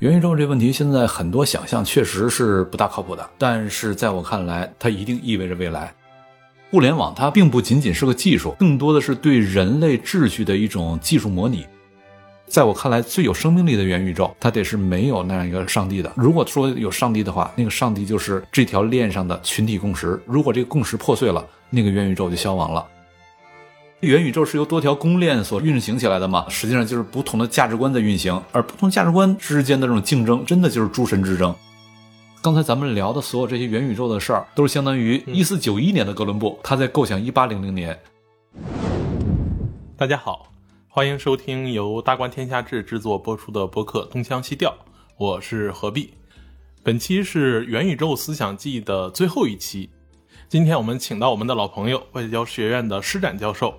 元宇宙这问题，现在很多想象确实是不大靠谱的，但是在我看来，它一定意味着未来。互联网它并不仅仅是个技术，更多的是对人类秩序的一种技术模拟。在我看来，最有生命力的元宇宙，它得是没有那样一个上帝的。如果说有上帝的话，那个上帝就是这条链上的群体共识。如果这个共识破碎了，那个元宇宙就消亡了。元宇宙是由多条公链所运行起来的嘛？实际上就是不同的价值观在运行，而不同价值观之间的这种竞争，真的就是诸神之争。刚才咱们聊的所有这些元宇宙的事儿，都是相当于一四九一年的哥伦布他在构想一八零零年。大家好，欢迎收听由大观天下志制作播出的播客《东腔西调》，我是何必。本期是元宇宙思想记的最后一期，今天我们请到我们的老朋友外交学院的施展教授。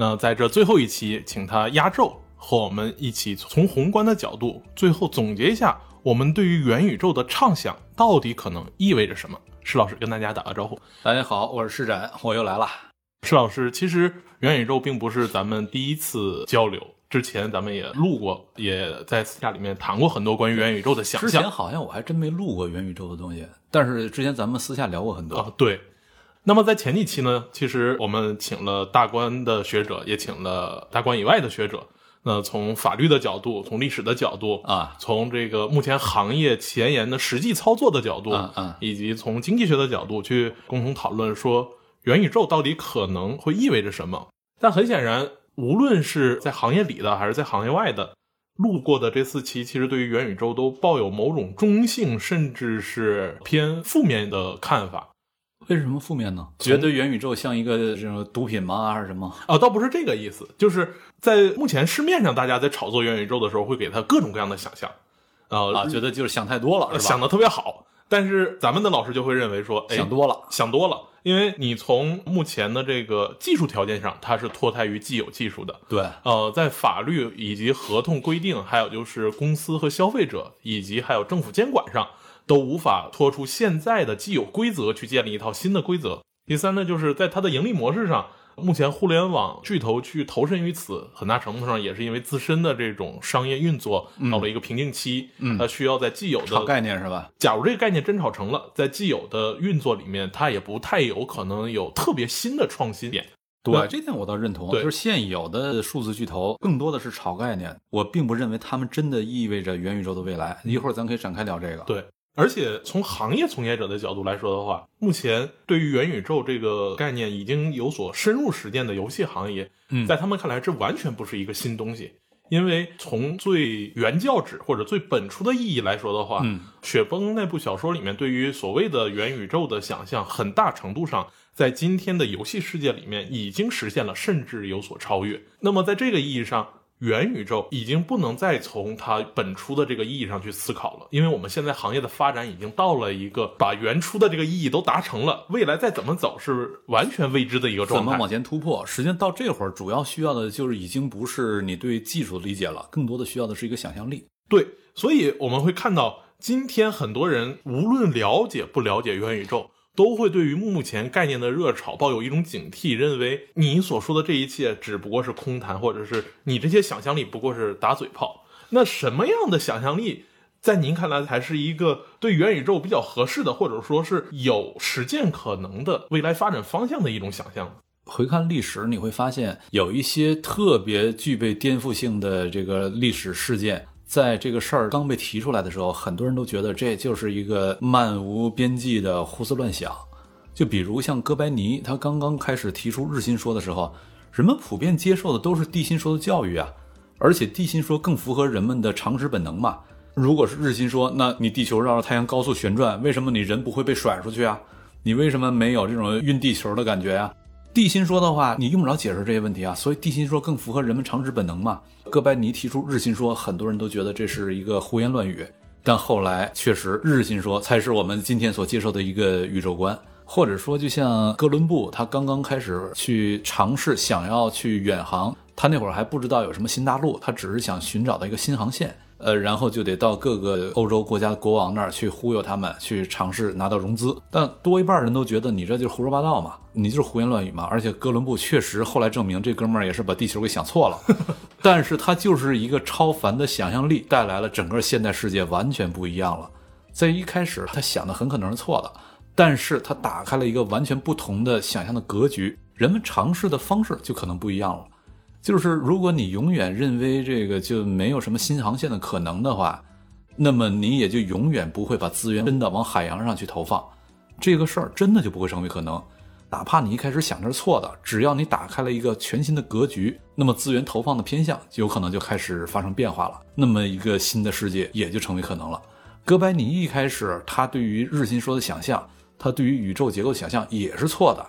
那在这最后一期，请他压轴，和我们一起从宏观的角度，最后总结一下我们对于元宇宙的畅想到底可能意味着什么。施老师跟大家打个招呼。大家好，我是施展，我又来了。施老师，其实元宇宙并不是咱们第一次交流，之前咱们也录过，也在私下里面谈过很多关于元宇宙的想象。之前好像我还真没录过元宇宙的东西，但是之前咱们私下聊过很多。啊，对。那么在前几期呢，其实我们请了大观的学者，也请了大观以外的学者。那从法律的角度，从历史的角度啊，从这个目前行业前沿的实际操作的角度，嗯嗯，以及从经济学的角度去共同讨论说元宇宙到底可能会意味着什么。但很显然，无论是在行业里的还是在行业外的，路过的这四期，其实对于元宇宙都抱有某种中性，甚至是偏负面的看法。为什么负面呢？觉得元宇宙像一个这种毒品吗？还是什么？啊，倒不是这个意思，就是在目前市面上，大家在炒作元宇宙的时候，会给他各种各样的想象，呃啊，觉得就是想太多了，是吧？想的特别好。但是咱们的老师就会认为说，哎想多了，想多了，因为你从目前的这个技术条件上，它是脱胎于既有技术的。对，呃，在法律以及合同规定，还有就是公司和消费者，以及还有政府监管上。都无法脱出现在的既有规则去建立一套新的规则。第三呢，就是在它的盈利模式上，目前互联网巨头去投身于此，很大程度上也是因为自身的这种商业运作到了一个瓶颈期。嗯，它需要在既有的概念是吧？假如这个概念真炒成了，在既有的运作里面，它也不太有可能有特别新的创新点。对，这点我倒认同。就是现有的数字巨头更多的是炒概念，我并不认为他们真的意味着元宇宙的未来。一会儿咱可以展开聊这个。对。而且从行业从业者的角度来说的话，目前对于元宇宙这个概念已经有所深入实践的游戏行业，嗯，在他们看来，这完全不是一个新东西。因为从最原教旨或者最本初的意义来说的话，嗯，雪崩那部小说里面对于所谓的元宇宙的想象，很大程度上在今天的游戏世界里面已经实现了，甚至有所超越。那么在这个意义上，元宇宙已经不能再从它本初的这个意义上去思考了，因为我们现在行业的发展已经到了一个把原初的这个意义都达成了，未来再怎么走是完全未知的一个状态。怎么往前突破？实际上到这会儿，主要需要的就是已经不是你对技术的理解了，更多的需要的是一个想象力。对，所以我们会看到今天很多人无论了解不了解元宇宙。都会对于目前概念的热潮抱有一种警惕，认为你所说的这一切只不过是空谈，或者是你这些想象力不过是打嘴炮。那什么样的想象力，在您看来才是一个对元宇宙比较合适的，或者说是有实践可能的未来发展方向的一种想象呢？回看历史，你会发现有一些特别具备颠覆性的这个历史事件。在这个事儿刚被提出来的时候，很多人都觉得这就是一个漫无边际的胡思乱想。就比如像哥白尼，他刚刚开始提出日心说的时候，人们普遍接受的都是地心说的教育啊，而且地心说更符合人们的常识本能嘛。如果是日心说，那你地球绕着太阳高速旋转，为什么你人不会被甩出去啊？你为什么没有这种晕地球的感觉呀？地心说的话，你用不着解释这些问题啊，所以地心说更符合人们常识本能嘛。哥白尼提出日心说，很多人都觉得这是一个胡言乱语，但后来确实日心说才是我们今天所接受的一个宇宙观，或者说就像哥伦布他刚刚开始去尝试想要去远航，他那会儿还不知道有什么新大陆，他只是想寻找到一个新航线。呃，然后就得到各个欧洲国家的国王那儿去忽悠他们，去尝试拿到融资。但多一半人都觉得你这就是胡说八道嘛，你就是胡言乱语嘛。而且哥伦布确实后来证明，这哥们儿也是把地球给想错了。但是他就是一个超凡的想象力，带来了整个现代世界完全不一样了。在一开始，他想的很可能是错的，但是他打开了一个完全不同的想象的格局，人们尝试的方式就可能不一样了。就是如果你永远认为这个就没有什么新航线的可能的话，那么你也就永远不会把资源真的往海洋上去投放，这个事儿真的就不会成为可能。哪怕你一开始想着是错的，只要你打开了一个全新的格局，那么资源投放的偏向有可能就开始发生变化了，那么一个新的世界也就成为可能了。哥白尼一开始他对于日心说的想象，他对于宇宙结构的想象也是错的，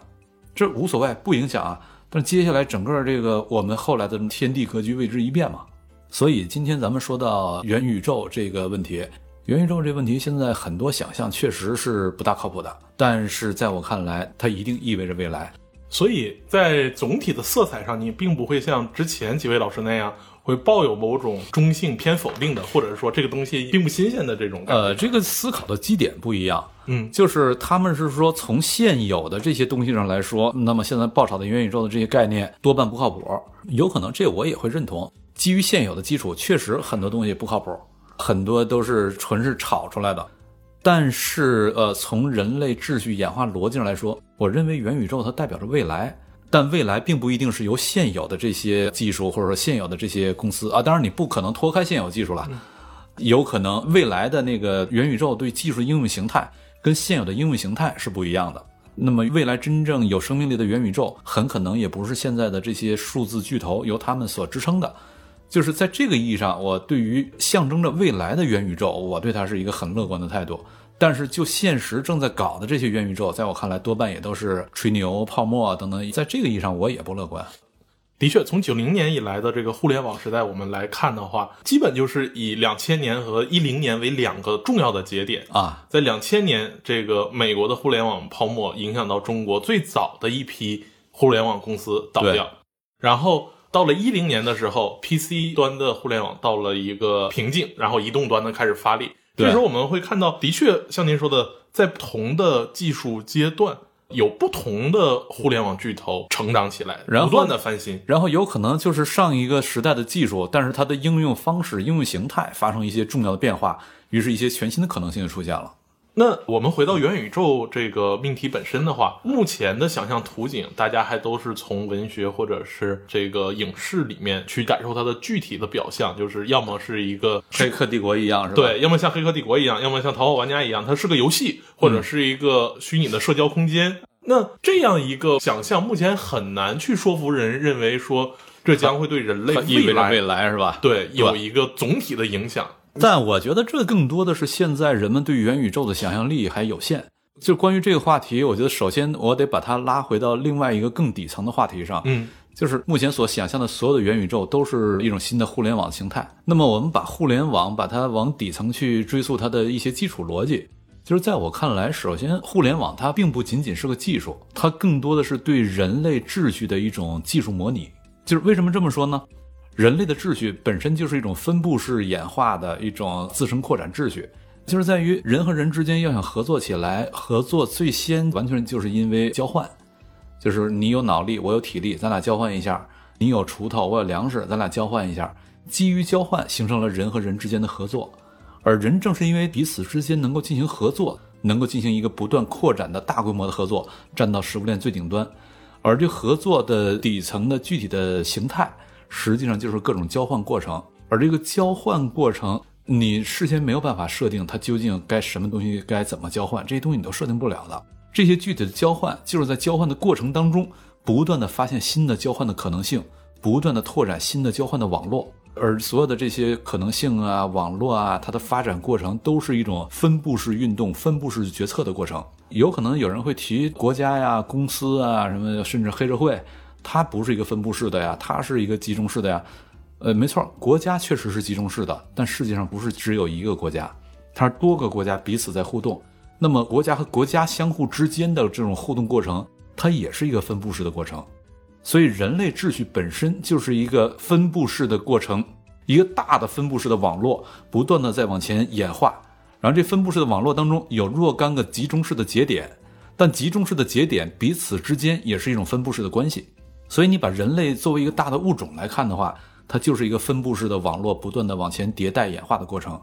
这无所谓，不影响啊。但接下来整个这个我们后来的天地格局为之一变嘛，所以今天咱们说到元宇宙这个问题，元宇宙这问题现在很多想象确实是不大靠谱的，但是在我看来，它一定意味着未来。所以在总体的色彩上，你并不会像之前几位老师那样。会抱有某种中性偏否定的，或者是说这个东西并不新鲜的这种。呃，这个思考的基点不一样。嗯，就是他们是说从现有的这些东西上来说，那么现在爆炒的元宇宙的这些概念多半不靠谱。有可能这我也会认同。基于现有的基础，确实很多东西不靠谱，很多都是纯是炒出来的。但是呃，从人类秩序演化逻辑上来说，我认为元宇宙它代表着未来。但未来并不一定是由现有的这些技术或者说现有的这些公司啊，当然你不可能脱开现有技术了，有可能未来的那个元宇宙对技术应用形态跟现有的应用形态是不一样的。那么未来真正有生命力的元宇宙，很可能也不是现在的这些数字巨头由他们所支撑的。就是在这个意义上，我对于象征着未来的元宇宙，我对它是一个很乐观的态度。但是，就现实正在搞的这些元宇宙，在我看来，多半也都是吹牛、泡沫等等。在这个意义上，我也不乐观。的确，从九零年以来的这个互联网时代，我们来看的话，基本就是以两千年和一零年为两个重要的节点啊。在两千年，这个美国的互联网泡沫影响到中国最早的一批互联网公司倒掉，然后到了一零年的时候，PC 端的互联网到了一个瓶颈，然后移动端的开始发力。这时候我们会看到，的确像您说的，在不同的技术阶段，有不同的互联网巨头成长起来，然后不断的翻新，然后有可能就是上一个时代的技术，但是它的应用方式、应用形态发生一些重要的变化，于是一些全新的可能性就出现了。那我们回到元宇宙这个命题本身的话，目前的想象图景，大家还都是从文学或者是这个影视里面去感受它的具体的表象，就是要么是一个黑客帝国一样，是吧？对，要么像黑客帝国一样，要么像逃跑玩家一样，它是个游戏，或者是一个虚拟的社交空间。那这样一个想象，目前很难去说服人认为说这将会对人类未来未来是吧？对，有一个总体的影响。但我觉得这更多的是现在人们对元宇宙的想象力还有限。就关于这个话题，我觉得首先我得把它拉回到另外一个更底层的话题上。嗯，就是目前所想象的所有的元宇宙都是一种新的互联网形态。那么我们把互联网把它往底层去追溯它的一些基础逻辑，就是在我看来，首先互联网它并不仅仅是个技术，它更多的是对人类秩序的一种技术模拟。就是为什么这么说呢？人类的秩序本身就是一种分布式演化的一种自身扩展秩序，就是在于人和人之间要想合作起来，合作最先完全就是因为交换，就是你有脑力，我有体力，咱俩交换一下；你有锄头，我有粮食，咱俩交换一下。基于交换，形成了人和人之间的合作，而人正是因为彼此之间能够进行合作，能够进行一个不断扩展的大规模的合作，站到食物链最顶端，而这合作的底层的具体的形态。实际上就是各种交换过程，而这个交换过程，你事先没有办法设定它究竟该什么东西该怎么交换，这些东西你都设定不了的。这些具体的交换，就是在交换的过程当中，不断的发现新的交换的可能性，不断的拓展新的交换的网络。而所有的这些可能性啊、网络啊，它的发展过程都是一种分布式运动、分布式决策的过程。有可能有人会提国家呀、公司啊什么，甚至黑社会。它不是一个分布式的呀，它是一个集中式的呀。呃，没错，国家确实是集中式的，但世界上不是只有一个国家，它是多个国家彼此在互动。那么，国家和国家相互之间的这种互动过程，它也是一个分布式的过程。所以，人类秩序本身就是一个分布式的过程，一个大的分布式的网络，不断的在往前演化。然后，这分布式的网络当中有若干个集中式的节点，但集中式的节点彼此之间也是一种分布式的关系。所以你把人类作为一个大的物种来看的话，它就是一个分布式的网络，不断的往前迭代演化的过程。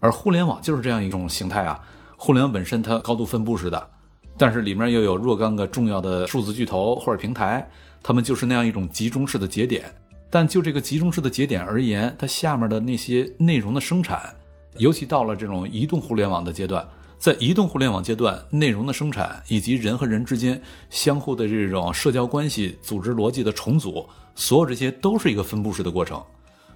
而互联网就是这样一种形态啊。互联网本身它高度分布式的，但是里面又有若干个重要的数字巨头或者平台，它们就是那样一种集中式的节点。但就这个集中式的节点而言，它下面的那些内容的生产，尤其到了这种移动互联网的阶段，在移动互联网阶段，内容的生产以及人和人之间相互的这种社交关系、组织逻辑的重组，所有这些都是一个分布式的过程。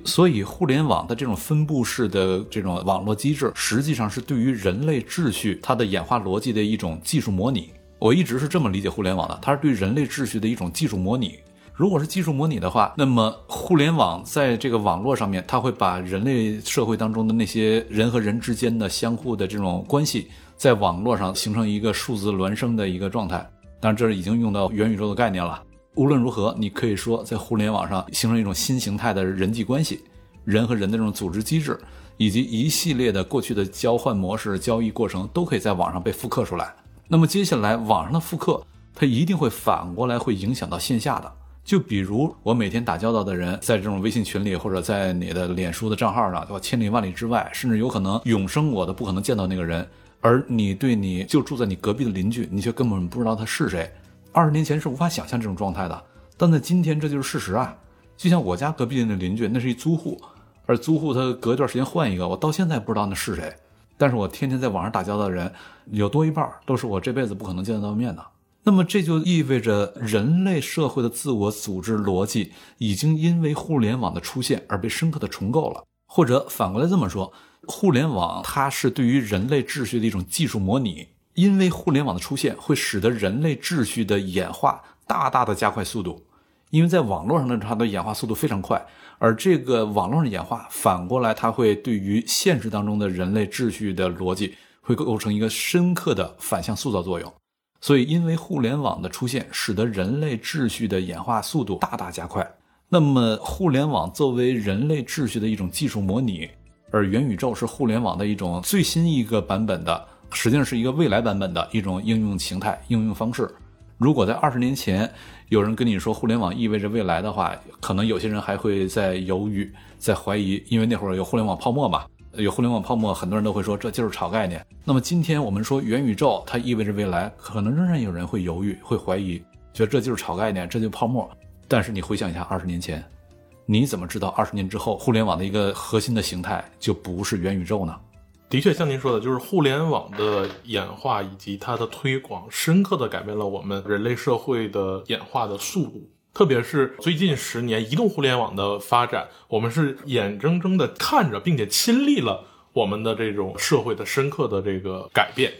所以，互联网的这种分布式的这种网络机制，实际上是对于人类秩序它的演化逻辑的一种技术模拟。我一直是这么理解互联网的，它是对人类秩序的一种技术模拟。如果是技术模拟的话，那么互联网在这个网络上面，它会把人类社会当中的那些人和人之间的相互的这种关系，在网络上形成一个数字孪生的一个状态。当然，这已经用到元宇宙的概念了。无论如何，你可以说在互联网上形成一种新形态的人际关系，人和人的这种组织机制，以及一系列的过去的交换模式、交易过程，都可以在网上被复刻出来。那么接下来，网上的复刻，它一定会反过来会影响到线下的。就比如我每天打交道的人，在这种微信群里或者在你的脸书的账号上，对吧？千里万里之外，甚至有可能永生我都不可能见到那个人，而你对你就住在你隔壁的邻居，你却根本不知道他是谁。二十年前是无法想象这种状态的，但在今天这就是事实啊！就像我家隔壁的那邻居，那是一租户，而租户他隔一段时间换一个，我到现在不知道那是谁。但是我天天在网上打交道的人，有多一半都是我这辈子不可能见得到面的。那么这就意味着人类社会的自我组织逻辑已经因为互联网的出现而被深刻的重构了，或者反过来这么说，互联网它是对于人类秩序的一种技术模拟，因为互联网的出现会使得人类秩序的演化大大的加快速度，因为在网络上的它的演化速度非常快，而这个网络上的演化反过来它会对于现实当中的人类秩序的逻辑会构成一个深刻的反向塑造作用。所以，因为互联网的出现，使得人类秩序的演化速度大大加快。那么，互联网作为人类秩序的一种技术模拟，而元宇宙是互联网的一种最新一个版本的，实际上是一个未来版本的一种应用形态、应用方式。如果在二十年前有人跟你说互联网意味着未来的话，可能有些人还会在犹豫、在怀疑，因为那会儿有互联网泡沫嘛。有互联网泡沫，很多人都会说这就是炒概念。那么今天我们说元宇宙，它意味着未来，可能仍然有人会犹豫、会怀疑，觉得这就是炒概念，这就是泡沫。但是你回想一下，二十年前，你怎么知道二十年之后互联网的一个核心的形态就不是元宇宙呢？的确，像您说的，就是互联网的演化以及它的推广，深刻的改变了我们人类社会的演化的速度。特别是最近十年，移动互联网的发展，我们是眼睁睁的看着，并且亲历了我们的这种社会的深刻的这个改变。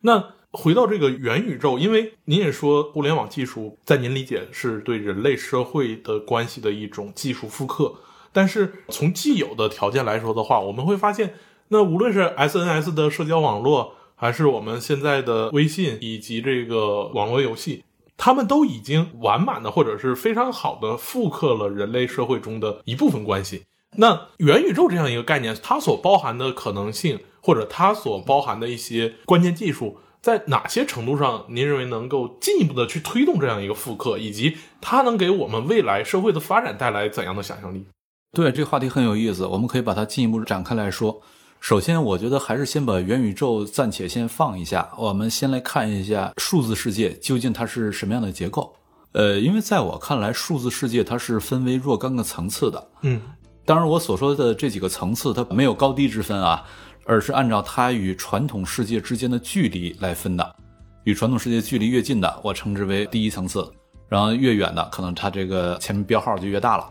那回到这个元宇宙，因为您也说，互联网技术在您理解是对人类社会的关系的一种技术复刻。但是从既有的条件来说的话，我们会发现，那无论是 SNS 的社交网络，还是我们现在的微信以及这个网络游戏。他们都已经完满的或者是非常好的复刻了人类社会中的一部分关系。那元宇宙这样一个概念，它所包含的可能性，或者它所包含的一些关键技术，在哪些程度上，您认为能够进一步的去推动这样一个复刻，以及它能给我们未来社会的发展带来怎样的想象力？对，这个话题很有意思，我们可以把它进一步展开来说。首先，我觉得还是先把元宇宙暂且先放一下。我们先来看一下数字世界究竟它是什么样的结构。呃，因为在我看来，数字世界它是分为若干个层次的。嗯，当然，我所说的这几个层次它没有高低之分啊，而是按照它与传统世界之间的距离来分的。与传统世界距离越近的，我称之为第一层次；然后越远的，可能它这个前面标号就越大了。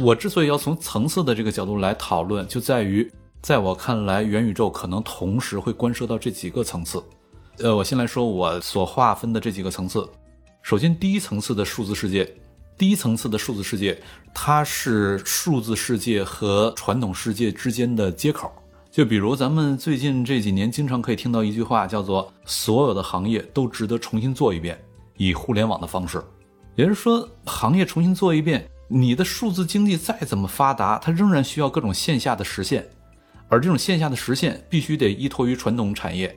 我之所以要从层次的这个角度来讨论，就在于。在我看来，元宇宙可能同时会关涉到这几个层次。呃，我先来说我所划分的这几个层次。首先，第一层次的数字世界，第一层次的数字世界，它是数字世界和传统世界之间的接口。就比如咱们最近这几年经常可以听到一句话，叫做“所有的行业都值得重新做一遍”，以互联网的方式。也就是说，行业重新做一遍，你的数字经济再怎么发达，它仍然需要各种线下的实现。而这种线下的实现必须得依托于传统产业，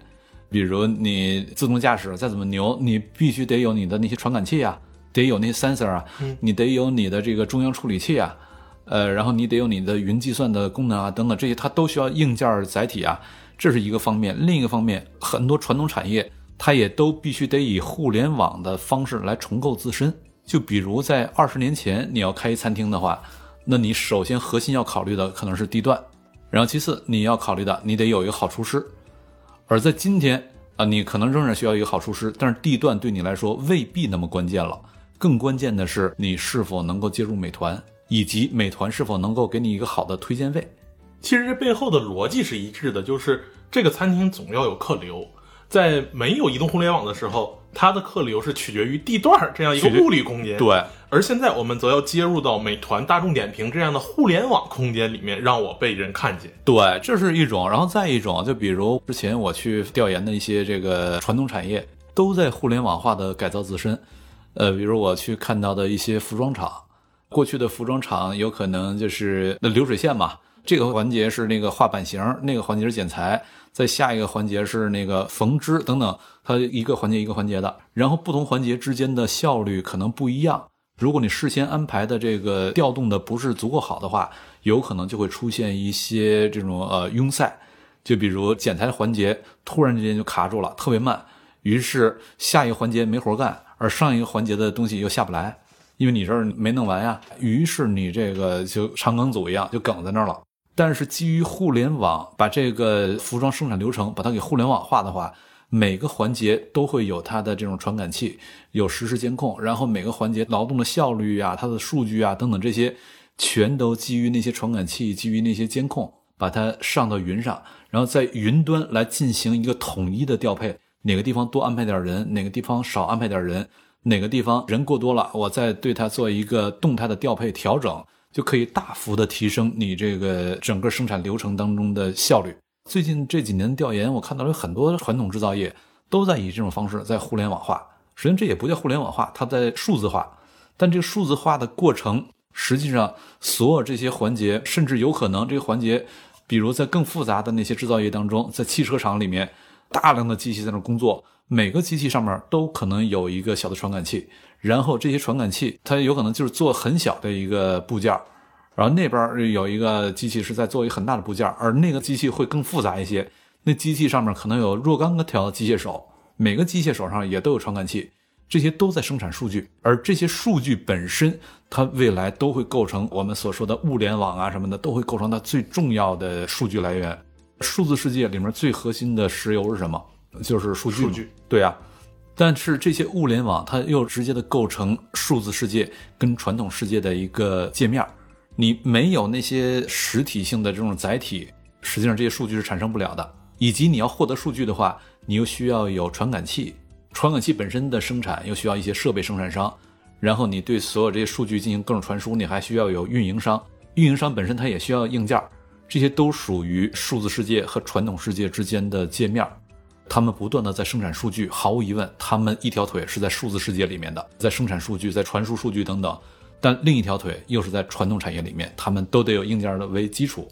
比如你自动驾驶再怎么牛，你必须得有你的那些传感器啊，得有那些 sensor 啊，你得有你的这个中央处理器啊。呃，然后你得有你的云计算的功能啊，等等这些，它都需要硬件载体啊，这是一个方面。另一个方面，很多传统产业它也都必须得以互联网的方式来重构自身。就比如在二十年前，你要开一餐厅的话，那你首先核心要考虑的可能是地段，然后其次你要考虑的，你得有一个好厨师。而在今天啊，你可能仍然需要一个好厨师，但是地段对你来说未必那么关键了。更关键的是，你是否能够接入美团，以及美团是否能够给你一个好的推荐位。其实这背后的逻辑是一致的，就是这个餐厅总要有客流。在没有移动互联网的时候，它的客流是取决于地段这样一个物理空间。对，而现在我们则要接入到美团、大众点评这样的互联网空间里面，让我被人看见。对，这是一种。然后再一种，就比如之前我去调研的一些这个传统产业，都在互联网化的改造自身。呃，比如我去看到的一些服装厂，过去的服装厂有可能就是那流水线嘛，这个环节是那个画版型，那个环节是剪裁。在下一个环节是那个缝织等等，它一个环节一个环节的，然后不同环节之间的效率可能不一样。如果你事先安排的这个调动的不是足够好的话，有可能就会出现一些这种呃拥塞。就比如剪裁的环节突然之间就卡住了，特别慢，于是下一个环节没活干，而上一个环节的东西又下不来，因为你这儿没弄完呀，于是你这个就长梗阻一样就梗在那儿了。但是基于互联网，把这个服装生产流程把它给互联网化的话，每个环节都会有它的这种传感器，有实时监控，然后每个环节劳动的效率啊、它的数据啊等等这些，全都基于那些传感器、基于那些监控，把它上到云上，然后在云端来进行一个统一的调配，哪个地方多安排点人，哪个地方少安排点人，哪个地方人过多了，我再对它做一个动态的调配调整。就可以大幅的提升你这个整个生产流程当中的效率。最近这几年调研，我看到有很多传统制造业都在以这种方式在互联网化。实际上这也不叫互联网化，它在数字化。但这个数字化的过程，实际上所有这些环节，甚至有可能这个环节，比如在更复杂的那些制造业当中，在汽车厂里面，大量的机器在那工作，每个机器上面都可能有一个小的传感器。然后这些传感器，它有可能就是做很小的一个部件然后那边有一个机器是在做一个很大的部件而那个机器会更复杂一些。那机器上面可能有若干个条机械手，每个机械手上也都有传感器，这些都在生产数据，而这些数据本身，它未来都会构成我们所说的物联网啊什么的，都会构成它最重要的数据来源。数字世界里面最核心的石油是什么？就是数据。数据，对啊。但是这些物联网，它又直接的构成数字世界跟传统世界的一个界面你没有那些实体性的这种载体，实际上这些数据是产生不了的。以及你要获得数据的话，你又需要有传感器，传感器本身的生产又需要一些设备生产商，然后你对所有这些数据进行各种传输，你还需要有运营商，运营商本身它也需要硬件，这些都属于数字世界和传统世界之间的界面儿他们不断的在生产数据，毫无疑问，他们一条腿是在数字世界里面的，在生产数据，在传输数据等等，但另一条腿又是在传统产业里面，他们都得有硬件的为基础。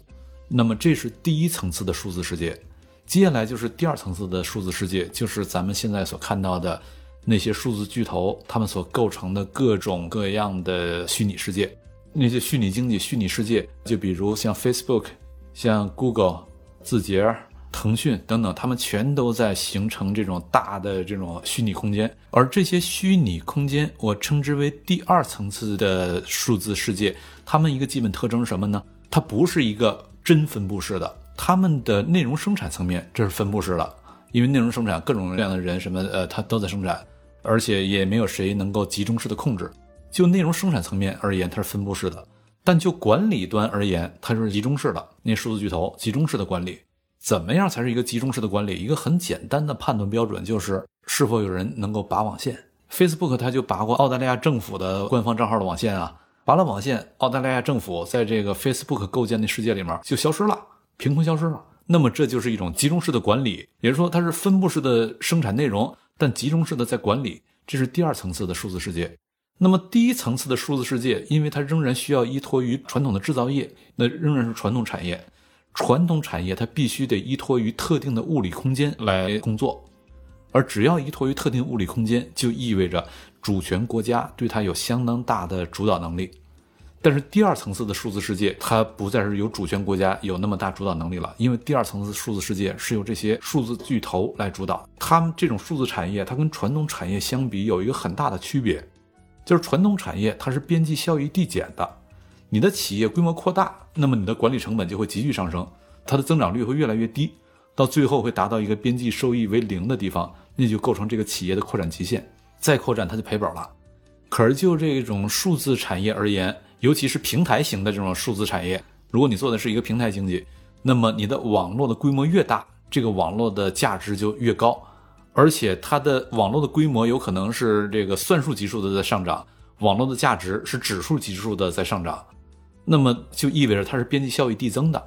那么这是第一层次的数字世界，接下来就是第二层次的数字世界，就是咱们现在所看到的那些数字巨头他们所构成的各种各样的虚拟世界，那些虚拟经济、虚拟世界，就比如像 Facebook、像 Google、字节。腾讯等等，他们全都在形成这种大的这种虚拟空间，而这些虚拟空间，我称之为第二层次的数字世界。它们一个基本特征是什么呢？它不是一个真分布式的，它们的内容生产层面这是分布式的，因为内容生产各种各样的人什么呃，它都在生产，而且也没有谁能够集中式的控制。就内容生产层面而言，它是分布式的，但就管理端而言，它是集中式的。那数字巨头集中式的管理。怎么样才是一个集中式的管理？一个很简单的判断标准就是是否有人能够拔网线。Facebook 它就拔过澳大利亚政府的官方账号的网线啊，拔了网线，澳大利亚政府在这个 Facebook 构建的世界里面就消失了，凭空消失了。那么这就是一种集中式的管理，也就是说它是分布式的生产内容，但集中式的在管理。这是第二层次的数字世界。那么第一层次的数字世界，因为它仍然需要依托于传统的制造业，那仍然是传统产业。传统产业它必须得依托于特定的物理空间来工作，而只要依托于特定物理空间，就意味着主权国家对它有相当大的主导能力。但是第二层次的数字世界，它不再是由主权国家有那么大主导能力了，因为第二层次数字世界是由这些数字巨头来主导。他们这种数字产业，它跟传统产业相比有一个很大的区别，就是传统产业它是边际效益递减的，你的企业规模扩大，那么你的管理成本就会急剧上升，它的增长率会越来越低，到最后会达到一个边际收益为零的地方，那就构成这个企业的扩展极限，再扩展它就赔本了。可是就这种数字产业而言，尤其是平台型的这种数字产业，如果你做的是一个平台经济，那么你的网络的规模越大，这个网络的价值就越高，而且它的网络的规模有可能是这个算术级数的在上涨，网络的价值是指数级数的在上涨，那么就意味着它是边际效益递增的，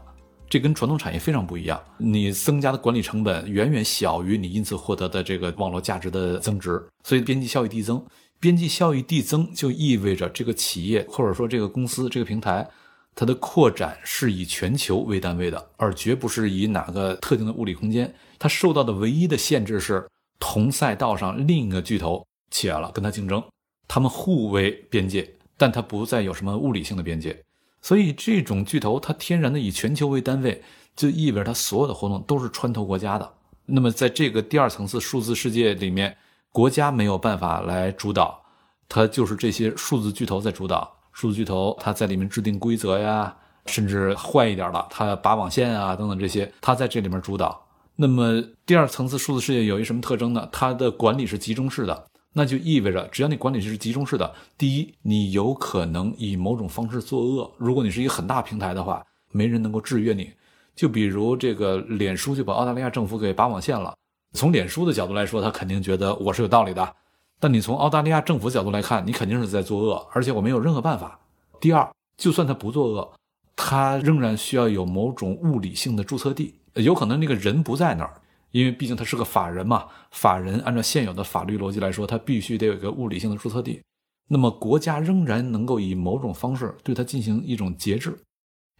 这跟传统产业非常不一样，你增加的管理成本远远小于你因此获得的这个网络价值的增值，所以边际效益递增。边际效益递增就意味着这个企业或者说这个公司这个平台，它的扩展是以全球为单位的，而绝不是以哪个特定的物理空间。它受到的唯一的限制是同赛道上另一个巨头起来了，跟它竞争，他们互为边界，但它不再有什么物理性的边界。所以这种巨头它天然的以全球为单位，就意味着它所有的活动都是穿透国家的。那么在这个第二层次数字世界里面。国家没有办法来主导，它就是这些数字巨头在主导。数字巨头它在里面制定规则呀，甚至坏一点了，它拔网线啊等等这些，它在这里面主导。那么第二层次数字世界有一什么特征呢？它的管理是集中式的，那就意味着只要你管理是集中式的，第一，你有可能以某种方式作恶。如果你是一个很大平台的话，没人能够制约你。就比如这个脸书就把澳大利亚政府给拔网线了。从脸书的角度来说，他肯定觉得我是有道理的，但你从澳大利亚政府角度来看，你肯定是在作恶，而且我没有任何办法。第二，就算他不作恶，他仍然需要有某种物理性的注册地，有可能那个人不在那儿，因为毕竟他是个法人嘛。法人按照现有的法律逻辑来说，他必须得有一个物理性的注册地。那么国家仍然能够以某种方式对他进行一种节制，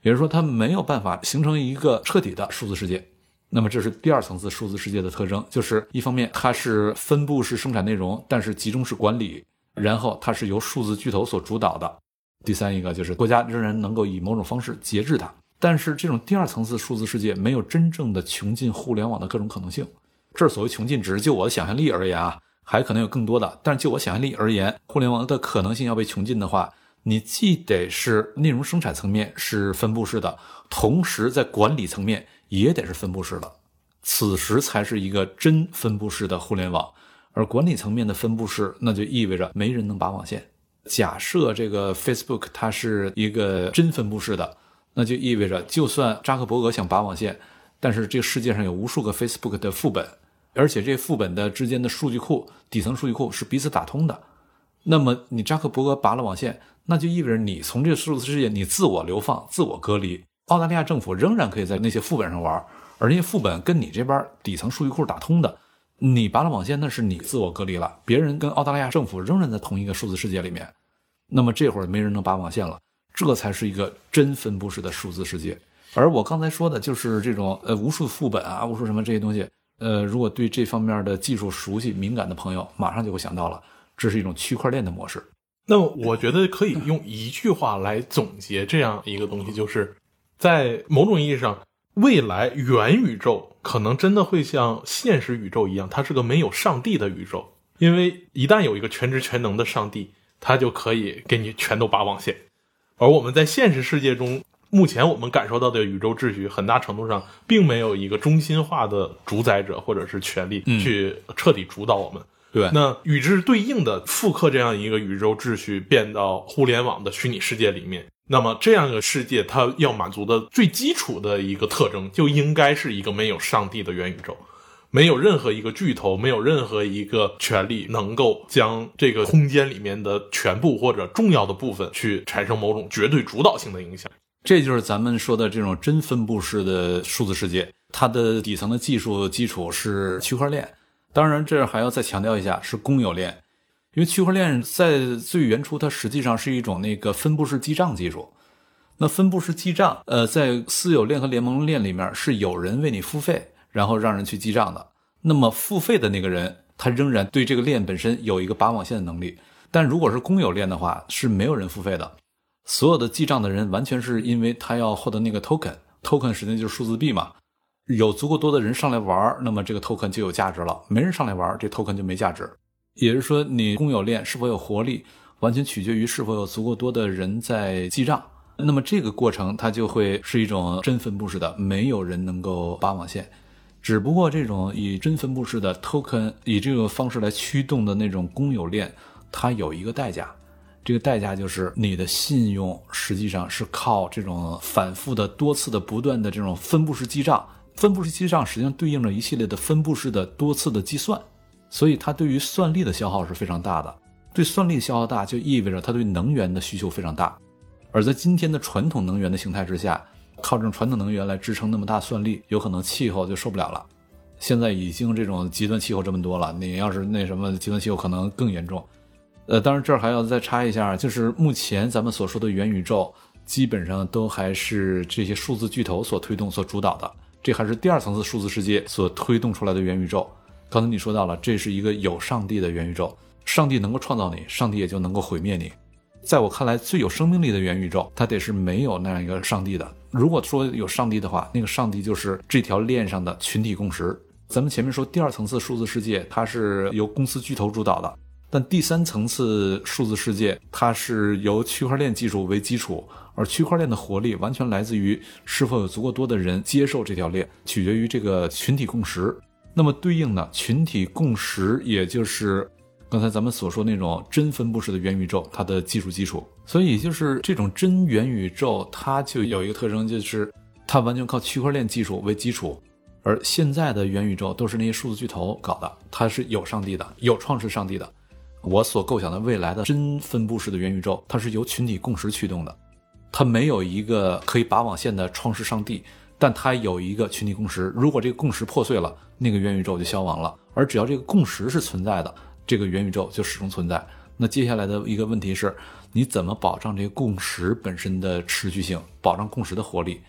也就是说，他没有办法形成一个彻底的数字世界。那么这是第二层次数字世界的特征，就是一方面它是分布式生产内容，但是集中式管理，然后它是由数字巨头所主导的。第三一个就是国家仍然能够以某种方式节制它，但是这种第二层次数字世界没有真正的穷尽互联网的各种可能性。这所谓穷尽，只是就我的想象力而言啊，还可能有更多的。但是就我想象力而言，互联网的可能性要被穷尽的话，你既得是内容生产层面是分布式的，同时在管理层面。也得是分布式的，此时才是一个真分布式的互联网。而管理层面的分布式，那就意味着没人能拔网线。假设这个 Facebook 它是一个真分布式的，那就意味着就算扎克伯格想拔网线，但是这个世界上有无数个 Facebook 的副本，而且这副本的之间的数据库、底层数据库是彼此打通的。那么你扎克伯格拔了网线，那就意味着你从这个数字世界你自我流放、自我隔离。澳大利亚政府仍然可以在那些副本上玩，而那些副本跟你这边底层数据库打通的，你拔了网线，那是你自我隔离了。别人跟澳大利亚政府仍然在同一个数字世界里面，那么这会儿没人能拔网线了，这才是一个真分布式的数字世界。而我刚才说的就是这种呃无数副本啊，无数什么这些东西，呃，如果对这方面的技术熟悉敏感的朋友，马上就会想到了，这是一种区块链的模式。那我觉得可以用一句话来总结这样一个东西，就是。在某种意义上，未来元宇宙可能真的会像现实宇宙一样，它是个没有上帝的宇宙。因为一旦有一个全知全能的上帝，他就可以给你全都拔网线。而我们在现实世界中，目前我们感受到的宇宙秩序，很大程度上并没有一个中心化的主宰者或者是权力去彻底主导我们。对，那与之对应的复刻这样一个宇宙秩序，变到互联网的虚拟世界里面。那么，这样一个世界，它要满足的最基础的一个特征，就应该是一个没有上帝的元宇宙，没有任何一个巨头，没有任何一个权利能够将这个空间里面的全部或者重要的部分去产生某种绝对主导性的影响。这就是咱们说的这种真分布式的数字世界，它的底层的技术基础是区块链。当然，这还要再强调一下，是公有链。因为区块链在最原初，它实际上是一种那个分布式记账技术。那分布式记账，呃，在私有链和联盟链里面是有人为你付费，然后让人去记账的。那么付费的那个人，他仍然对这个链本身有一个拔网线的能力。但如果是公有链的话，是没有人付费的。所有的记账的人完全是因为他要获得那个 token，token 实际上就是数字币嘛。有足够多的人上来玩，那么这个 token 就有价值了；没人上来玩，这 token 就没价值。也就是说，你公有链是否有活力，完全取决于是否有足够多的人在记账。那么这个过程它就会是一种真分布式的，没有人能够拔网线。只不过这种以真分布式的 token 以这个方式来驱动的那种公有链，它有一个代价，这个代价就是你的信用实际上是靠这种反复的、多次的、不断的这种分布式记账。分布式记账实际上对应着一系列的分布式的多次的计算，所以它对于算力的消耗是非常大的。对算力消耗大，就意味着它对能源的需求非常大。而在今天的传统能源的形态之下，靠这种传统能源来支撑那么大算力，有可能气候就受不了了。现在已经这种极端气候这么多了，你要是那什么极端气候可能更严重。呃，当然这儿还要再插一下，就是目前咱们所说的元宇宙，基本上都还是这些数字巨头所推动、所主导的。这还是第二层次数字世界所推动出来的元宇宙。刚才你说到了，这是一个有上帝的元宇宙，上帝能够创造你，上帝也就能够毁灭你。在我看来，最有生命力的元宇宙，它得是没有那样一个上帝的。如果说有上帝的话，那个上帝就是这条链上的群体共识。咱们前面说第二层次数字世界，它是由公司巨头主导的，但第三层次数字世界，它是由区块链技术为基础，而区块链的活力完全来自于是否有足够多的人接受这条链，取决于这个群体共识。那么对应的群体共识，也就是。刚才咱们所说那种真分布式的元宇宙，它的技术基础，所以就是这种真元宇宙，它就有一个特征，就是它完全靠区块链技术为基础。而现在的元宇宙都是那些数字巨头搞的，它是有上帝的，有创世上帝的。我所构想的未来的真分布式的元宇宙，它是由群体共识驱动的，它没有一个可以拔网线的创世上帝，但它有一个群体共识。如果这个共识破碎了，那个元宇宙就消亡了。而只要这个共识是存在的。这个元宇宙就始终存在。那接下来的一个问题是，你怎么保障这个共识本身的持续性，保障共识的活力？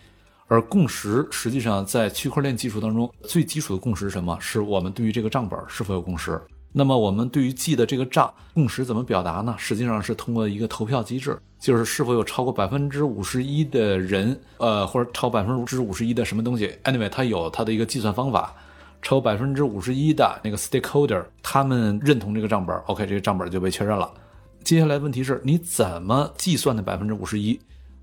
而共识实际上在区块链技术当中最基础的共识是什么？是我们对于这个账本是否有共识。那么我们对于记的这个账共识怎么表达呢？实际上是通过一个投票机制，就是是否有超过百分之五十一的人，呃，或者超百分之五十一的什么东西？Anyway，它有它的一个计算方法。超百分之五十一的那个 stakeholder，他们认同这个账本，OK，这个账本就被确认了。接下来问题是你怎么计算的百分之五十一？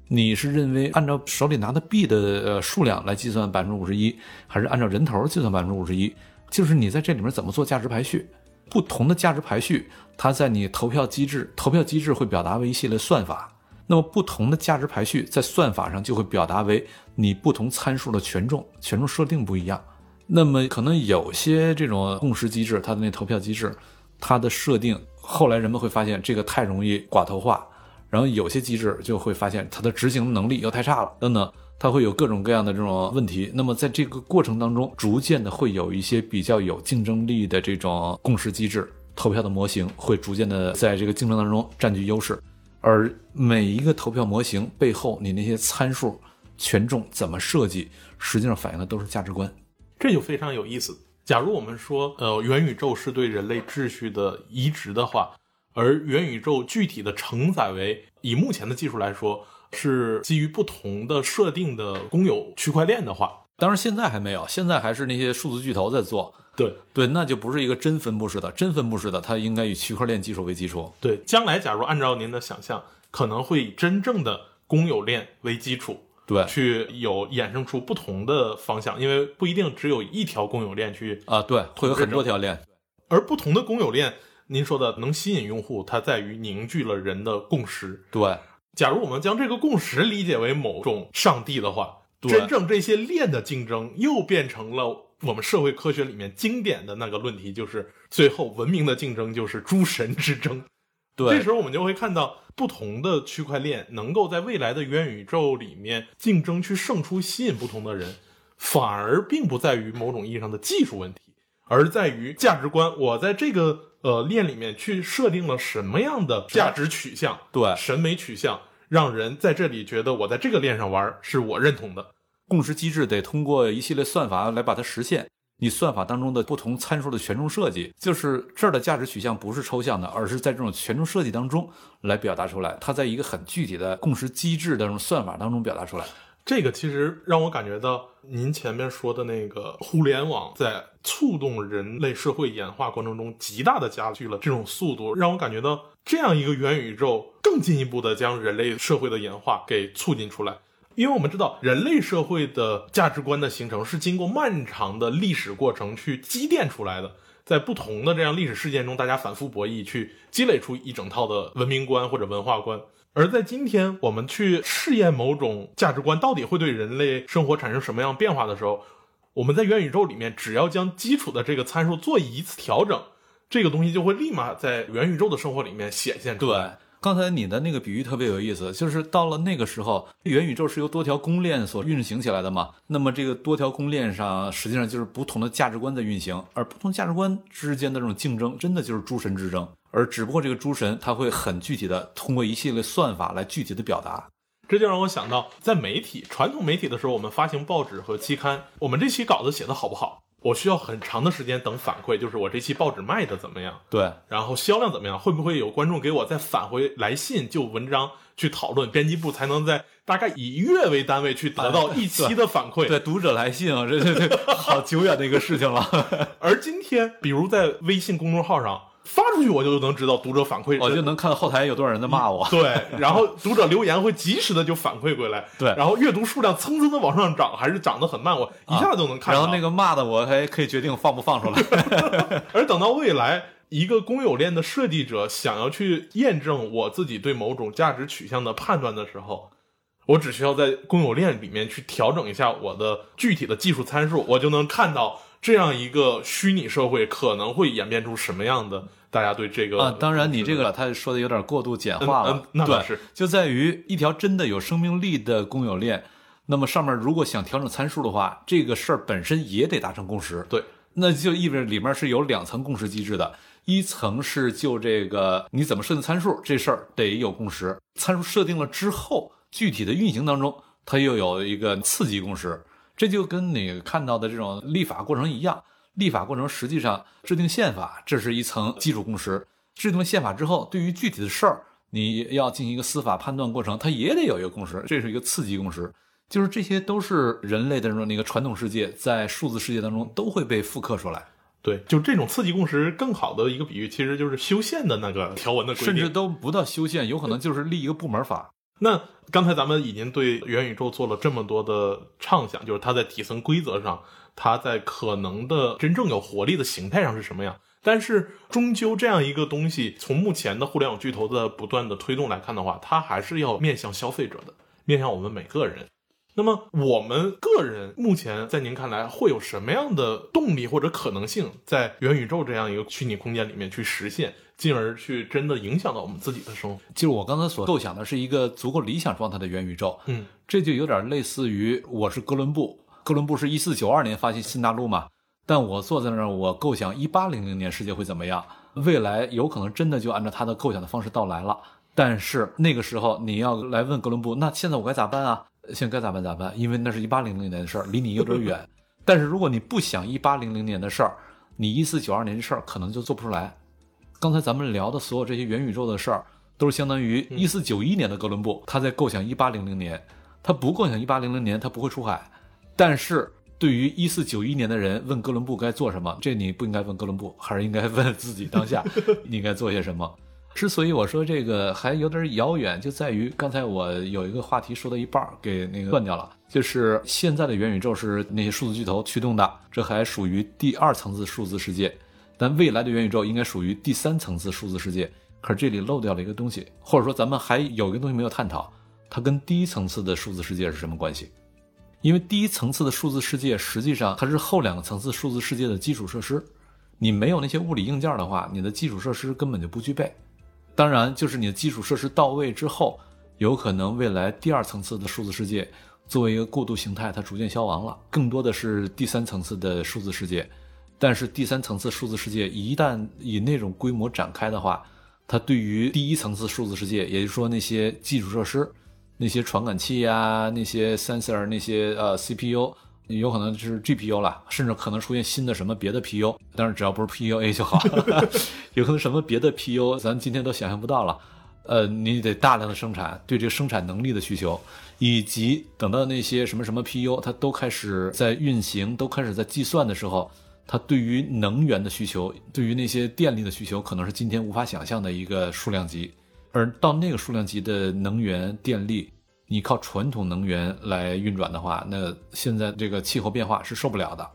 你是认为按照手里拿的币的呃数量来计算百分之五十一，还是按照人头计算百分之五十一？就是你在这里面怎么做价值排序？不同的价值排序，它在你投票机制，投票机制会表达为一系列算法。那么不同的价值排序在算法上就会表达为你不同参数的权重，权重设定不一样。那么可能有些这种共识机制，它的那投票机制，它的设定，后来人们会发现这个太容易寡头化，然后有些机制就会发现它的执行能力又太差了，等等，它会有各种各样的这种问题。那么在这个过程当中，逐渐的会有一些比较有竞争力的这种共识机制，投票的模型会逐渐的在这个竞争当中占据优势，而每一个投票模型背后，你那些参数权重怎么设计，实际上反映的都是价值观。这就非常有意思。假如我们说，呃，元宇宙是对人类秩序的移植的话，而元宇宙具体的承载为以目前的技术来说，是基于不同的设定的公有区块链的话，当然现在还没有，现在还是那些数字巨头在做。对对，那就不是一个真分布式的，真分布式的，它应该以区块链技术为基础。对，将来假如按照您的想象，可能会以真正的公有链为基础。对，去有衍生出不同的方向，因为不一定只有一条公有链去啊，对，会有很多条链，而不同的公有链，您说的能吸引用户，它在于凝聚了人的共识。对，假如我们将这个共识理解为某种上帝的话，真正这些链的竞争又变成了我们社会科学里面经典的那个论题，就是最后文明的竞争就是诸神之争。对，这时候我们就会看到。不同的区块链能够在未来的元宇宙里面竞争，去胜出，吸引不同的人，反而并不在于某种意义上的技术问题，而在于价值观。我在这个呃链里面去设定了什么样的价值取向，对审美取向，让人在这里觉得我在这个链上玩是我认同的。共识机制得通过一系列算法来把它实现。你算法当中的不同参数的权重设计，就是这儿的价值取向不是抽象的，而是在这种权重设计当中来表达出来，它在一个很具体的共识机制的这种算法当中表达出来。这个其实让我感觉到您前面说的那个互联网在触动人类社会演化过程中极大的加剧了这种速度，让我感觉到这样一个元宇宙更进一步的将人类社会的演化给促进出来。因为我们知道，人类社会的价值观的形成是经过漫长的历史过程去积淀出来的，在不同的这样历史事件中，大家反复博弈，去积累出一整套的文明观或者文化观。而在今天，我们去试验某种价值观到底会对人类生活产生什么样变化的时候，我们在元宇宙里面，只要将基础的这个参数做一次调整，这个东西就会立马在元宇宙的生活里面显现出来。刚才你的那个比喻特别有意思，就是到了那个时候，元宇宙是由多条公链所运行起来的嘛。那么这个多条公链上，实际上就是不同的价值观在运行，而不同价值观之间的这种竞争，真的就是诸神之争。而只不过这个诸神他会很具体的通过一系列算法来具体的表达，这就让我想到，在媒体传统媒体的时候，我们发行报纸和期刊，我们这期稿子写的好不好，我需要很长的时间等反馈，就是我这期报纸卖的怎么样，对，然后销量怎么样，会不会有观众给我再返回来信，就文章去讨论，编辑部才能在大概以月为单位去得到一期的反馈，对，读者来信啊，这这这好久远的一个事情了。而今天，比如在微信公众号上。发出去我就能知道读者反馈，我就能看到后台有多少人在骂我。对，然后读者留言会及时的就反馈回来。对，然后阅读数量蹭蹭的往上涨，还是涨得很慢，我一下就能看到。然后那个骂的我还可以决定放不放出来。而等到未来，一个公有链的设计者想要去验证我自己对某种价值取向的判断的时候，我只需要在公有链里面去调整一下我的具体的技术参数，我就能看到。这样一个虚拟社会可能会演变出什么样的？大家对这个啊，当然你这个他说的有点过度简化了。那倒是，就在于一条真的有生命力的公有链，那么上面如果想调整参数的话，这个事儿本身也得达成共识。对，那就意味着里面是有两层共识机制的，一层是就这个你怎么设定参数这事儿得有共识，参数设定了之后，具体的运行当中它又有一个刺激共识。这就跟你看到的这种立法过程一样，立法过程实际上制定宪法，这是一层基础共识。制定了宪法之后，对于具体的事儿，你要进行一个司法判断过程，它也得有一个共识，这是一个刺激共识。就是这些都是人类的这种那个传统世界，在数字世界当中都会被复刻出来。对，就这种刺激共识，更好的一个比喻，其实就是修宪的那个条文的规定，甚至都不到修宪，有可能就是立一个部门法。那刚才咱们已经对元宇宙做了这么多的畅想，就是它在底层规则上，它在可能的真正有活力的形态上是什么样。但是终究这样一个东西，从目前的互联网巨头的不断的推动来看的话，它还是要面向消费者的，面向我们每个人。那么我们个人目前在您看来会有什么样的动力或者可能性，在元宇宙这样一个虚拟空间里面去实现？进而去真的影响到我们自己的生活，就是我刚才所构想的是一个足够理想状态的元宇宙。嗯，这就有点类似于我是哥伦布，哥伦布是一四九二年发现新大陆嘛，但我坐在那儿，我构想一八零零年世界会怎么样，未来有可能真的就按照他的构想的方式到来了。但是那个时候你要来问哥伦布，那现在我该咋办啊？现在该咋办咋办？因为那是一八零零年的事儿，离你有点远。但是如果你不想一八零零年的事儿，你一四九二年的事儿可能就做不出来。刚才咱们聊的所有这些元宇宙的事儿，都是相当于一四九一年的哥伦布，他在构想一八零零年，他不构想一八零零年，他不会出海。但是对于一四九一年的人问哥伦布该做什么，这你不应该问哥伦布，还是应该问自己当下 你应该做些什么。之所以我说这个还有点遥远，就在于刚才我有一个话题说到一半给那个断掉了，就是现在的元宇宙是那些数字巨头驱动的，这还属于第二层次数字世界。但未来的元宇宙应该属于第三层次数字世界，可是这里漏掉了一个东西，或者说咱们还有一个东西没有探讨，它跟第一层次的数字世界是什么关系？因为第一层次的数字世界实际上它是后两个层次数字世界的基础设施，你没有那些物理硬件的话，你的基础设施根本就不具备。当然，就是你的基础设施到位之后，有可能未来第二层次的数字世界作为一个过渡形态，它逐渐消亡了，更多的是第三层次的数字世界。但是第三层次数字世界一旦以那种规模展开的话，它对于第一层次数字世界，也就是说那些基础设施、那些传感器呀、那些 sensor、那些呃 CPU，有可能就是 GPU 了，甚至可能出现新的什么别的 PU，但是只要不是 PUA 就好。有可能什么别的 PU，咱今天都想象不到了。呃，你得大量的生产，对这个生产能力的需求，以及等到那些什么什么 PU 它都开始在运行，都开始在计算的时候，它对于能源的需求，对于那些电力的需求，可能是今天无法想象的一个数量级。而到那个数量级的能源电力，你靠传统能源来运转的话，那现在这个气候变化是受不了的，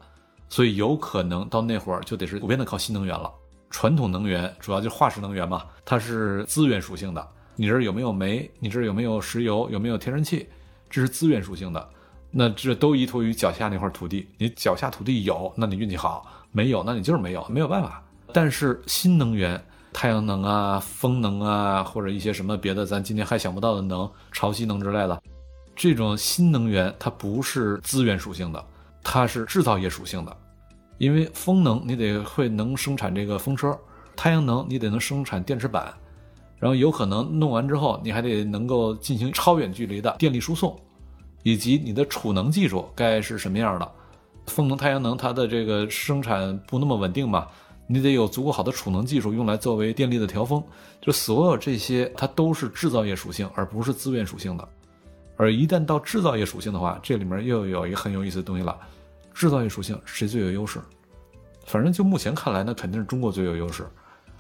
所以有可能到那会儿就得是普遍的靠新能源了。传统能源主要就是化石能源嘛，它是资源属性的，你这儿有没有煤？你这儿有没有石油？有没有天然气？这是资源属性的，那这都依托于脚下那块土地。你脚下土地有，那你运气好；没有，那你就是没有，没有办法。但是新能源。太阳能啊，风能啊，或者一些什么别的，咱今天还想不到的能，潮汐能之类的，这种新能源它不是资源属性的，它是制造业属性的。因为风能你得会能生产这个风车，太阳能你得能生产电池板，然后有可能弄完之后你还得能够进行超远距离的电力输送，以及你的储能技术该是什么样的。风能、太阳能它的这个生产不那么稳定嘛。你得有足够好的储能技术，用来作为电力的调峰。就所有这些，它都是制造业属性，而不是资源属性的。而一旦到制造业属性的话，这里面又有一个很有意思的东西了。制造业属性谁最有优势？反正就目前看来，那肯定是中国最有优势。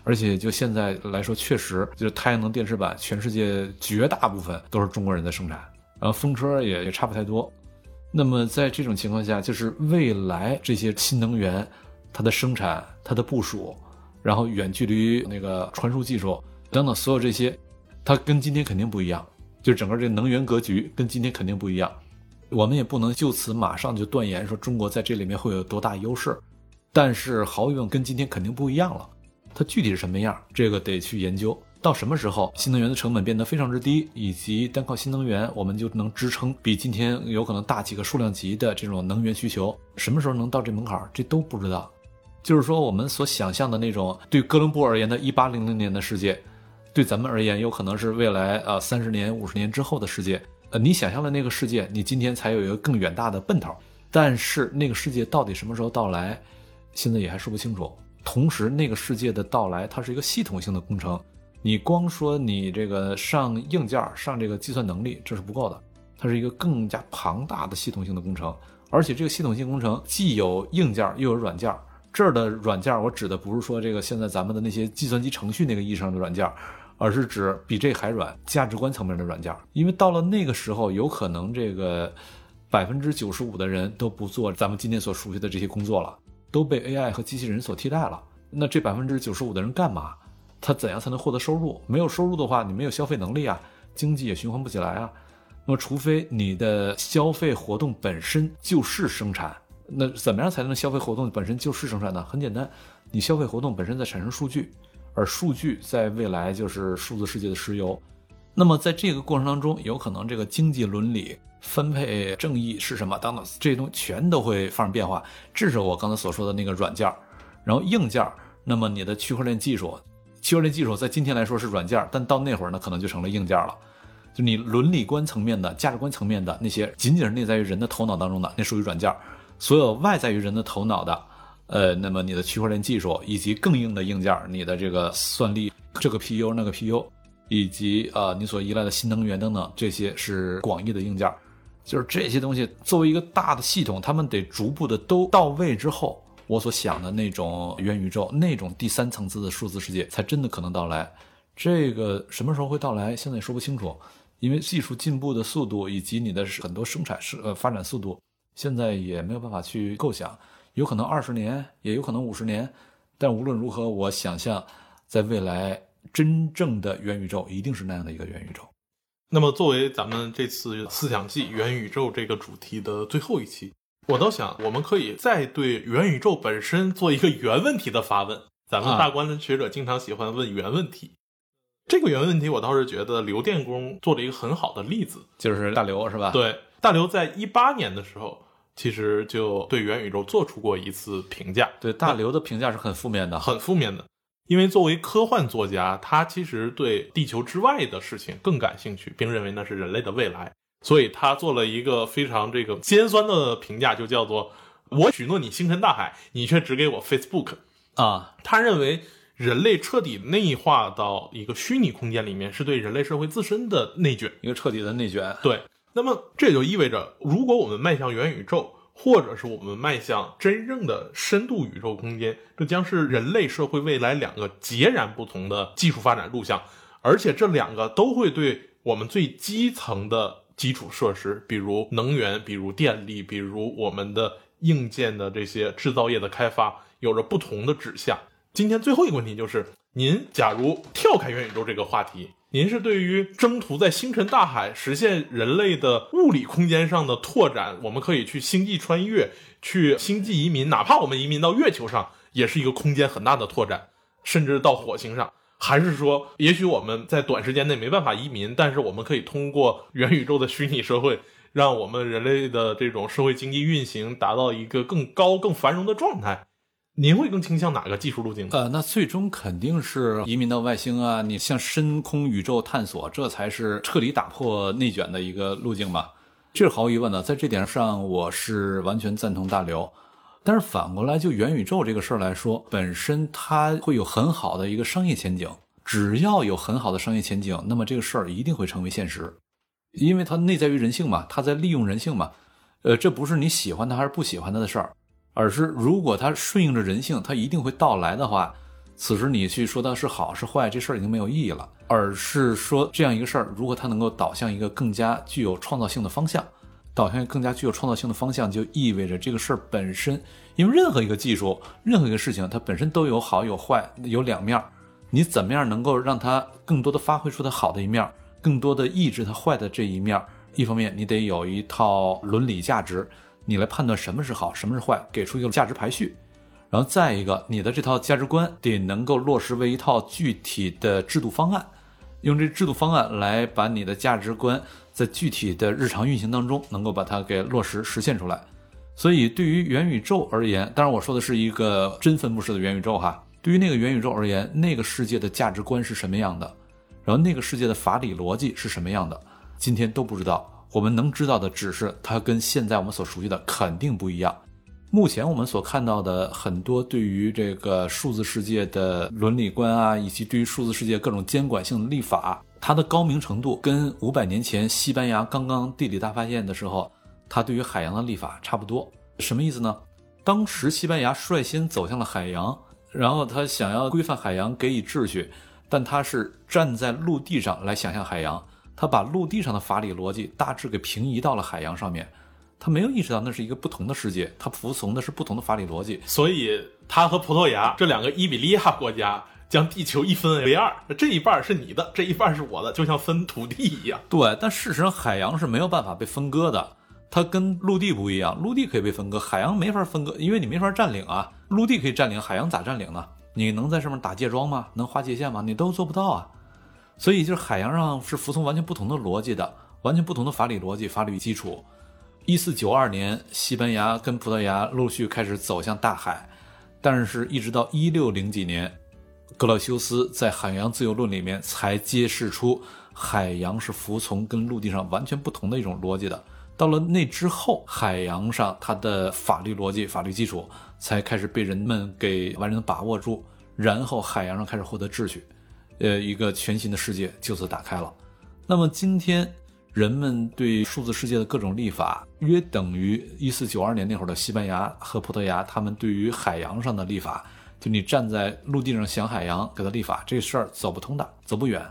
而且就现在来说，确实就是太阳能电池板，全世界绝大部分都是中国人在生产。然后风车也也差不太多。那么在这种情况下，就是未来这些新能源。它的生产、它的部署，然后远距离那个传输技术等等，所有这些，它跟今天肯定不一样。就整个这能源格局跟今天肯定不一样。我们也不能就此马上就断言说中国在这里面会有多大优势，但是毫无疑问跟今天肯定不一样了。它具体是什么样，这个得去研究。到什么时候新能源的成本变得非常之低，以及单靠新能源我们就能支撑比今天有可能大几个数量级的这种能源需求，什么时候能到这门槛，这都不知道。就是说，我们所想象的那种对哥伦布而言的1800年的世界，对咱们而言，有可能是未来呃三十年、五十年之后的世界。呃，你想象的那个世界，你今天才有一个更远大的奔头。但是那个世界到底什么时候到来，现在也还说不清楚。同时，那个世界的到来，它是一个系统性的工程。你光说你这个上硬件、上这个计算能力，这是不够的。它是一个更加庞大的系统性的工程，而且这个系统性工程既有硬件又有软件。这儿的软件，我指的不是说这个现在咱们的那些计算机程序那个意义上的软件，而是指比这还软、价值观层面的软件。因为到了那个时候，有可能这个百分之九十五的人都不做咱们今天所熟悉的这些工作了，都被 AI 和机器人所替代了。那这百分之九十五的人干嘛？他怎样才能获得收入？没有收入的话，你没有消费能力啊，经济也循环不起来啊。那么，除非你的消费活动本身就是生产。那怎么样才能消费活动本身就是生产呢？很简单，你消费活动本身在产生数据，而数据在未来就是数字世界的石油。那么在这个过程当中，有可能这个经济伦理、分配正义是什么等等这些东西全都会发生变化。这是我刚才所说的那个软件儿，然后硬件儿，那么你的区块链技术，区块链技术在今天来说是软件，但到那会儿呢，可能就成了硬件了。就你伦理观层面的、价值观层面的那些，仅仅是内在于人的头脑当中的，那属于软件。所有外在于人的头脑的，呃，那么你的区块链技术以及更硬的硬件，你的这个算力，这个 PU 那个 PU，以及呃你所依赖的新能源等等，这些是广义的硬件。就是这些东西作为一个大的系统，他们得逐步的都到位之后，我所想的那种元宇宙，那种第三层次的数字世界，才真的可能到来。这个什么时候会到来，现在也说不清楚，因为技术进步的速度以及你的很多生产是呃发展速度。现在也没有办法去构想，有可能二十年，也有可能五十年，但无论如何，我想象在未来真正的元宇宙一定是那样的一个元宇宙。那么，作为咱们这次思想季元宇宙这个主题的最后一期，我倒想我们可以再对元宇宙本身做一个原问题的发问。咱们大观的学者经常喜欢问原问题，这个原问题我倒是觉得刘电工做了一个很好的例子，就是大刘是吧？对。大刘在一八年的时候，其实就对元宇宙做出过一次评价。对大刘的评价是很负面的，很负面的。因为作为科幻作家，他其实对地球之外的事情更感兴趣，并认为那是人类的未来。所以他做了一个非常这个尖酸的评价，就叫做“我许诺你星辰大海，你却只给我 Facebook”。啊，他认为人类彻底内化到一个虚拟空间里面，是对人类社会自身的内卷。一个彻底的内卷。对，那么这就意味着，如果我们迈向元宇宙，或者是我们迈向真正的深度宇宙空间，这将是人类社会未来两个截然不同的技术发展路向，而且这两个都会对我们最基层的基础设施，比如能源、比如电力、比如我们的硬件的这些制造业的开发，有着不同的指向。今天最后一个问题就是，您假如跳开元宇宙这个话题，您是对于征途在星辰大海实现人类的物理空间上的拓展，我们可以去星际穿越，去星际移民，哪怕我们移民到月球上，也是一个空间很大的拓展，甚至到火星上，还是说，也许我们在短时间内没办法移民，但是我们可以通过元宇宙的虚拟社会，让我们人类的这种社会经济运行达到一个更高、更繁荣的状态。您会更倾向哪个技术路径？呃，那最终肯定是移民到外星啊，你向深空宇宙探索，这才是彻底打破内卷的一个路径吧。这是毫无疑问的，在这点上我是完全赞同大刘。但是反过来，就元宇宙这个事儿来说，本身它会有很好的一个商业前景。只要有很好的商业前景，那么这个事儿一定会成为现实，因为它内在于人性嘛，它在利用人性嘛。呃，这不是你喜欢它还是不喜欢它的事儿。而是如果它顺应着人性，它一定会到来的话，此时你去说它是好是坏，这事儿已经没有意义了。而是说这样一个事儿，如果它能够导向一个更加具有创造性的方向，导向更加具有创造性的方向，就意味着这个事儿本身，因为任何一个技术，任何一个事情，它本身都有好有坏，有两面儿。你怎么样能够让它更多的发挥出它好的一面，更多的抑制它坏的这一面？一方面，你得有一套伦理价值。你来判断什么是好，什么是坏，给出一个价值排序，然后再一个，你的这套价值观得能够落实为一套具体的制度方案，用这制度方案来把你的价值观在具体的日常运行当中能够把它给落实实现出来。所以，对于元宇宙而言，当然我说的是一个真分布式的元宇宙哈。对于那个元宇宙而言，那个世界的价值观是什么样的，然后那个世界的法理逻辑是什么样的，今天都不知道。我们能知道的只是它跟现在我们所熟悉的肯定不一样。目前我们所看到的很多对于这个数字世界的伦理观啊，以及对于数字世界各种监管性的立法，它的高明程度跟五百年前西班牙刚刚地理大发现的时候，它对于海洋的立法差不多。什么意思呢？当时西班牙率先走向了海洋，然后他想要规范海洋，给予秩序，但他是站在陆地上来想象海洋。他把陆地上的法理逻辑大致给平移到了海洋上面，他没有意识到那是一个不同的世界，他服从的是不同的法理逻辑，所以他和葡萄牙这两个伊比利亚国家将地球一分为二，这一半是你的，这一半是我的，就像分土地一样。对，但事实上海洋是没有办法被分割的，它跟陆地不一样，陆地可以被分割，海洋没法分割，因为你没法占领啊。陆地可以占领，海洋咋占领呢？你能在上面打界桩吗？能划界限吗？你都做不到啊。所以，就是海洋上是服从完全不同的逻辑的，完全不同的法理逻辑、法律基础。一四九二年，西班牙跟葡萄牙陆续开始走向大海，但是，一直到一六零几年，格老修斯在《海洋自由论》里面才揭示出海洋是服从跟陆地上完全不同的一种逻辑的。到了那之后，海洋上它的法律逻辑、法律基础才开始被人们给完整的把握住，然后海洋上开始获得秩序。呃，一个全新的世界就此打开了。那么今天人们对数字世界的各种立法，约等于一四九二年那会儿的西班牙和葡萄牙，他们对于海洋上的立法，就你站在陆地上想海洋给他立法，这事儿走不通的，走不远。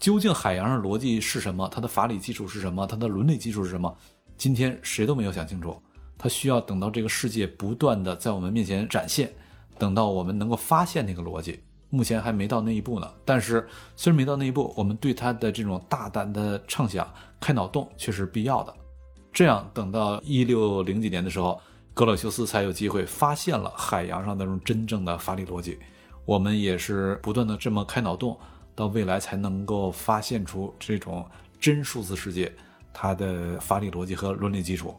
究竟海洋上逻辑是什么？它的法理基础是什么？它的伦理基础是什么？今天谁都没有想清楚。它需要等到这个世界不断的在我们面前展现，等到我们能够发现那个逻辑。目前还没到那一步呢，但是虽然没到那一步，我们对它的这种大胆的畅想、开脑洞却是必要的。这样，等到一六零几年的时候，格勒修斯才有机会发现了海洋上那种真正的法理逻辑。我们也是不断的这么开脑洞，到未来才能够发现出这种真数字世界它的法理逻辑和伦理基础。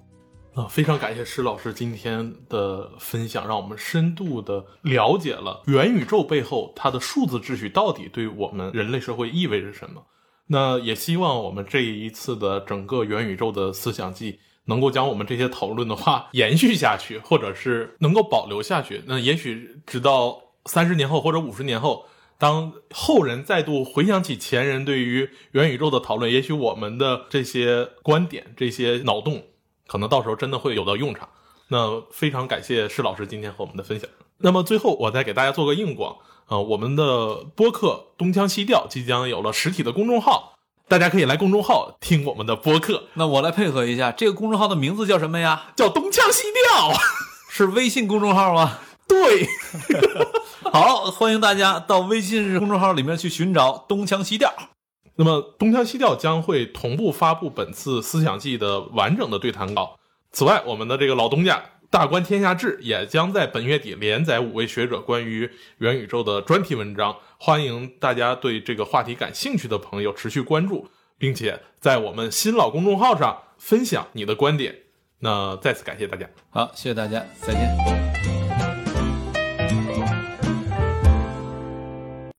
啊，非常感谢施老师今天的分享，让我们深度的了解了元宇宙背后它的数字秩序到底对我们人类社会意味着什么。那也希望我们这一次的整个元宇宙的思想季，能够将我们这些讨论的话延续下去，或者是能够保留下去。那也许直到三十年后或者五十年后，当后人再度回想起前人对于元宇宙的讨论，也许我们的这些观点、这些脑洞，可能到时候真的会有到用场。那非常感谢施老师今天和我们的分享。那么最后，我再给大家做个硬广。呃，我们的播客《东腔西调》即将有了实体的公众号，大家可以来公众号听我们的播客，那我来配合一下，这个公众号的名字叫什么呀？叫《东腔西调》。是微信公众号吗？对，好，欢迎大家到微信公众号里面去寻找东腔西调。那么《东腔西调》将会同步发布本次思想季的完整的对谈稿。此外，我们的这个老东家。大观天下志也将在本月底连载五位学者关于元宇宙的专题文章，欢迎大家对这个话题感兴趣的朋友持续关注，并且在我们新老公众号上分享你的观点。那再次感谢大家，好，谢谢大家，再见。